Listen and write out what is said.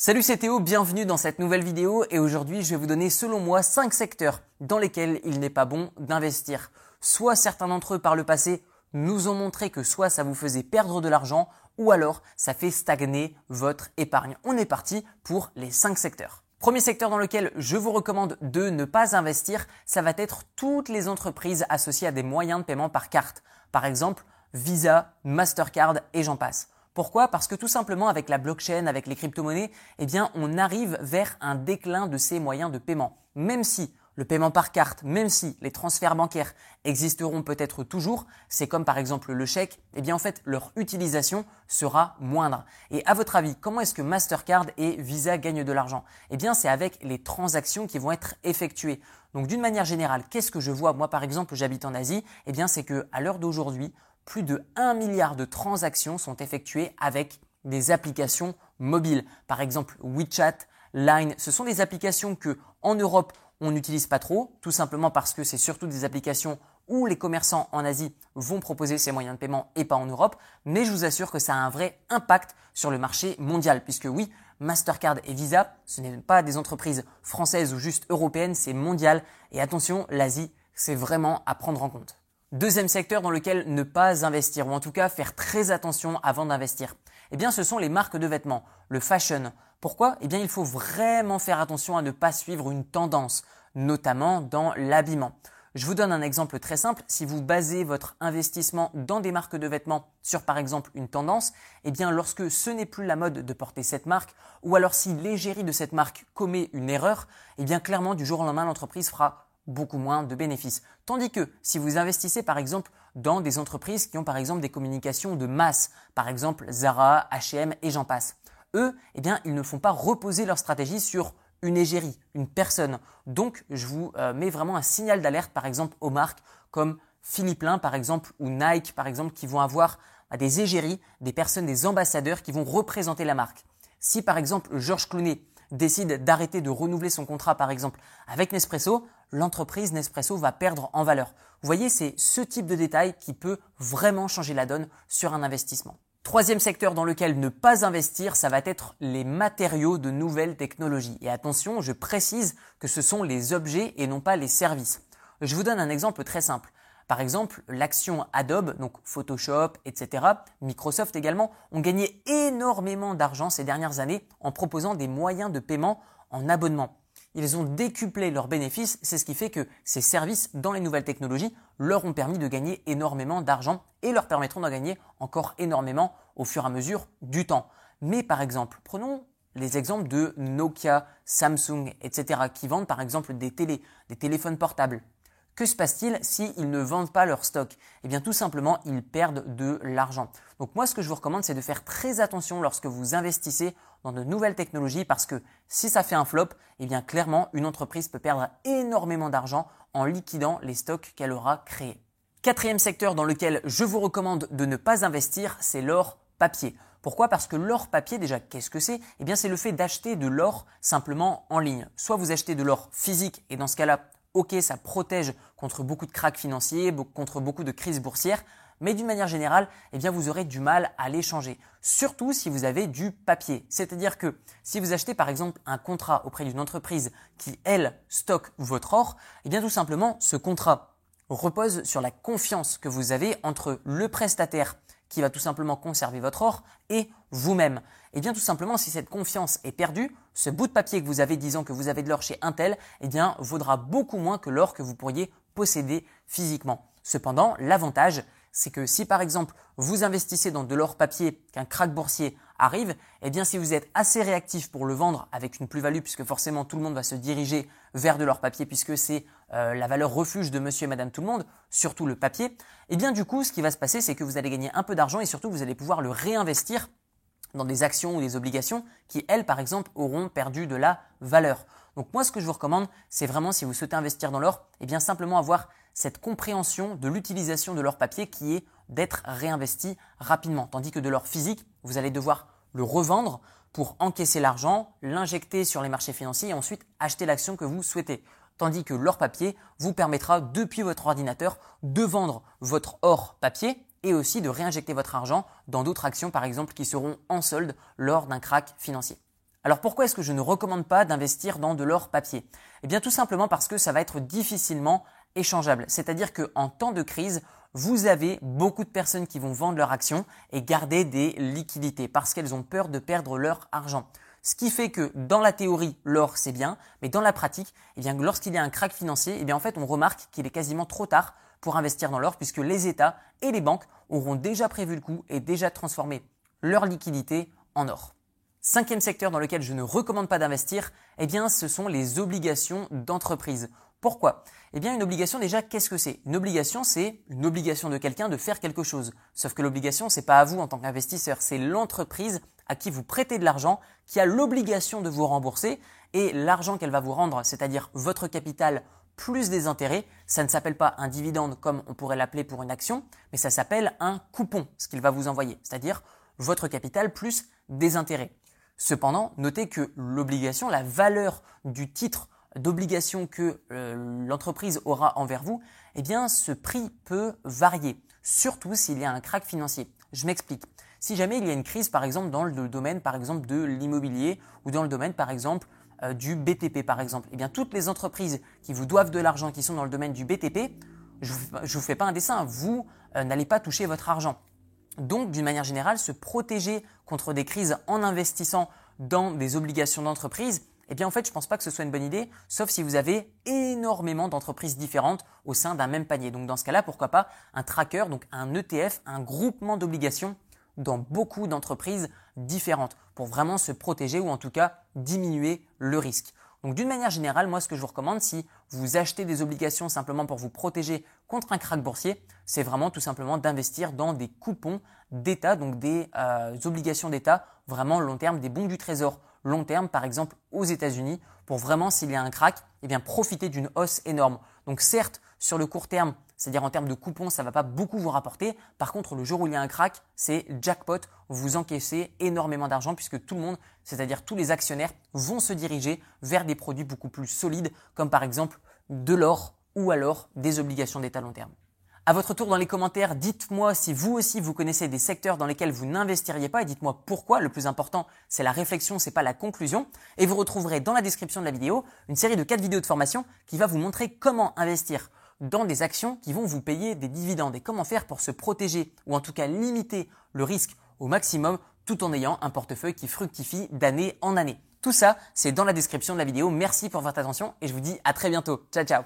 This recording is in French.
Salut c'est Théo, bienvenue dans cette nouvelle vidéo et aujourd'hui je vais vous donner selon moi 5 secteurs dans lesquels il n'est pas bon d'investir. Soit certains d'entre eux par le passé nous ont montré que soit ça vous faisait perdre de l'argent ou alors ça fait stagner votre épargne. On est parti pour les 5 secteurs. Premier secteur dans lequel je vous recommande de ne pas investir, ça va être toutes les entreprises associées à des moyens de paiement par carte. Par exemple, Visa, Mastercard et j'en passe. Pourquoi? Parce que tout simplement avec la blockchain, avec les crypto-monnaies, eh bien on arrive vers un déclin de ces moyens de paiement. Même si le paiement par carte, même si les transferts bancaires existeront peut-être toujours, c'est comme par exemple le chèque, eh bien en fait leur utilisation sera moindre. Et à votre avis, comment est-ce que Mastercard et Visa gagnent de l'argent? Eh bien c'est avec les transactions qui vont être effectuées. Donc d'une manière générale, qu'est-ce que je vois? Moi par exemple, j'habite en Asie, eh bien c'est que à l'heure d'aujourd'hui, plus de 1 milliard de transactions sont effectuées avec des applications mobiles. Par exemple, WeChat, Line, ce sont des applications que en Europe on n'utilise pas trop, tout simplement parce que c'est surtout des applications où les commerçants en Asie vont proposer ces moyens de paiement et pas en Europe, mais je vous assure que ça a un vrai impact sur le marché mondial, puisque oui, Mastercard et Visa, ce n'est pas des entreprises françaises ou juste européennes, c'est mondial, et attention, l'Asie, c'est vraiment à prendre en compte. Deuxième secteur dans lequel ne pas investir, ou en tout cas faire très attention avant d'investir, eh bien ce sont les marques de vêtements, le fashion. Pourquoi? Eh bien il faut vraiment faire attention à ne pas suivre une tendance, notamment dans l'habillement. Je vous donne un exemple très simple. Si vous basez votre investissement dans des marques de vêtements sur par exemple une tendance, eh bien lorsque ce n'est plus la mode de porter cette marque, ou alors si l'égérie de cette marque commet une erreur, eh bien clairement du jour au lendemain l'entreprise fera beaucoup moins de bénéfices. Tandis que si vous investissez par exemple dans des entreprises qui ont par exemple des communications de masse, par exemple Zara, H&M et j'en passe, eux, eh bien, ils ne font pas reposer leur stratégie sur une égérie, une personne. Donc, je vous euh, mets vraiment un signal d'alerte, par exemple, aux marques comme Philippe Lin, par exemple, ou Nike, par exemple, qui vont avoir bah, des égéries, des personnes, des ambassadeurs qui vont représenter la marque. Si, par exemple, Georges Clooney décide d'arrêter de renouveler son contrat, par exemple, avec Nespresso, l'entreprise Nespresso va perdre en valeur. Vous voyez, c'est ce type de détail qui peut vraiment changer la donne sur un investissement. Troisième secteur dans lequel ne pas investir, ça va être les matériaux de nouvelles technologies. Et attention, je précise que ce sont les objets et non pas les services. Je vous donne un exemple très simple. Par exemple, l'action Adobe, donc Photoshop, etc., Microsoft également, ont gagné énormément d'argent ces dernières années en proposant des moyens de paiement en abonnement. Ils ont décuplé leurs bénéfices, c'est ce qui fait que ces services dans les nouvelles technologies leur ont permis de gagner énormément d'argent et leur permettront d'en gagner encore énormément au fur et à mesure du temps. Mais par exemple, prenons les exemples de Nokia, Samsung, etc., qui vendent par exemple des télés, des téléphones portables. Que se passe-t-il s'ils ne vendent pas leur stock? Eh bien tout simplement, ils perdent de l'argent. Donc moi ce que je vous recommande c'est de faire très attention lorsque vous investissez dans de nouvelles technologies parce que si ça fait un flop, eh bien clairement une entreprise peut perdre énormément d'argent en liquidant les stocks qu'elle aura créés. Quatrième secteur dans lequel je vous recommande de ne pas investir, c'est l'or papier. Pourquoi? Parce que l'or papier, déjà, qu'est-ce que c'est? Eh bien, c'est le fait d'acheter de l'or simplement en ligne. Soit vous achetez de l'or physique, et dans ce cas-là, ok, ça protège contre beaucoup de cracks financiers, contre beaucoup de crises boursières, mais d'une manière générale, eh bien, vous aurez du mal à l'échanger. Surtout si vous avez du papier. C'est-à-dire que si vous achetez par exemple un contrat auprès d'une entreprise qui, elle, stocke votre or, eh bien, tout simplement, ce contrat repose sur la confiance que vous avez entre le prestataire qui va tout simplement conserver votre or et vous-même. Et eh bien tout simplement, si cette confiance est perdue, ce bout de papier que vous avez disant que vous avez de l'or chez Intel, eh bien vaudra beaucoup moins que l'or que vous pourriez posséder physiquement. Cependant, l'avantage, c'est que si par exemple vous investissez dans de l'or papier, qu'un crack boursier arrive, eh bien si vous êtes assez réactif pour le vendre avec une plus-value, puisque forcément tout le monde va se diriger vers de l'or papier, puisque c'est euh, la valeur refuge de monsieur et madame tout le monde, surtout le papier, eh bien du coup ce qui va se passer c'est que vous allez gagner un peu d'argent et surtout vous allez pouvoir le réinvestir dans des actions ou des obligations qui, elles, par exemple, auront perdu de la valeur. Donc moi, ce que je vous recommande, c'est vraiment, si vous souhaitez investir dans l'or, eh bien simplement avoir cette compréhension de l'utilisation de l'or papier qui est d'être réinvesti rapidement. Tandis que de l'or physique, vous allez devoir le revendre pour encaisser l'argent, l'injecter sur les marchés financiers et ensuite acheter l'action que vous souhaitez. Tandis que l'or papier vous permettra depuis votre ordinateur de vendre votre or papier et aussi de réinjecter votre argent dans d'autres actions par exemple qui seront en solde lors d'un crack financier. Alors pourquoi est-ce que je ne recommande pas d'investir dans de l'or papier? Eh bien tout simplement parce que ça va être difficilement échangeable. C'est-à-dire qu'en temps de crise, vous avez beaucoup de personnes qui vont vendre leurs actions et garder des liquidités parce qu'elles ont peur de perdre leur argent. Ce qui fait que dans la théorie, l'or c'est bien, mais dans la pratique, eh lorsqu'il y a un crack financier, eh on remarque qu'il est quasiment trop tard pour investir dans l'or puisque les États et les banques auront déjà prévu le coup et déjà transformé leur liquidité en or. Cinquième secteur dans lequel je ne recommande pas d'investir, eh ce sont les obligations d'entreprise. Pourquoi? Eh bien, une obligation, déjà, qu'est-ce que c'est? Une obligation, c'est une obligation de quelqu'un de faire quelque chose. Sauf que l'obligation, c'est pas à vous en tant qu'investisseur, c'est l'entreprise à qui vous prêtez de l'argent qui a l'obligation de vous rembourser et l'argent qu'elle va vous rendre, c'est-à-dire votre capital plus des intérêts, ça ne s'appelle pas un dividende comme on pourrait l'appeler pour une action, mais ça s'appelle un coupon, ce qu'il va vous envoyer, c'est-à-dire votre capital plus des intérêts. Cependant, notez que l'obligation, la valeur du titre d'obligation que euh, l'entreprise aura envers vous, eh bien, ce prix peut varier, surtout s'il y a un crack financier. Je m'explique. Si jamais il y a une crise, par exemple, dans le domaine, par exemple, de l'immobilier ou dans le domaine, par exemple, euh, du BTP, par exemple, eh bien, toutes les entreprises qui vous doivent de l'argent, qui sont dans le domaine du BTP, je ne vous, fais pas un dessin, vous euh, n'allez pas toucher votre argent. Donc, d'une manière générale, se protéger contre des crises en investissant dans des obligations d'entreprise, eh bien en fait, je ne pense pas que ce soit une bonne idée, sauf si vous avez énormément d'entreprises différentes au sein d'un même panier. Donc dans ce cas-là, pourquoi pas un tracker, donc un ETF, un groupement d'obligations dans beaucoup d'entreprises différentes pour vraiment se protéger ou en tout cas diminuer le risque. Donc d'une manière générale, moi ce que je vous recommande si vous achetez des obligations simplement pour vous protéger contre un krach boursier, c'est vraiment tout simplement d'investir dans des coupons d'État, donc des euh, obligations d'État vraiment long terme, des bons du trésor long terme, par exemple aux États-Unis, pour vraiment s'il y a un crack, eh profiter d'une hausse énorme. Donc certes, sur le court terme, c'est-à-dire en termes de coupons, ça ne va pas beaucoup vous rapporter. Par contre, le jour où il y a un crack, c'est jackpot, vous encaissez énormément d'argent puisque tout le monde, c'est-à-dire tous les actionnaires, vont se diriger vers des produits beaucoup plus solides, comme par exemple de l'or ou alors des obligations d'État long terme. À votre tour dans les commentaires, dites-moi si vous aussi vous connaissez des secteurs dans lesquels vous n'investiriez pas et dites-moi pourquoi. Le plus important, c'est la réflexion, c'est pas la conclusion. Et vous retrouverez dans la description de la vidéo une série de 4 vidéos de formation qui va vous montrer comment investir dans des actions qui vont vous payer des dividendes et comment faire pour se protéger ou en tout cas limiter le risque au maximum tout en ayant un portefeuille qui fructifie d'année en année. Tout ça, c'est dans la description de la vidéo. Merci pour votre attention et je vous dis à très bientôt. Ciao ciao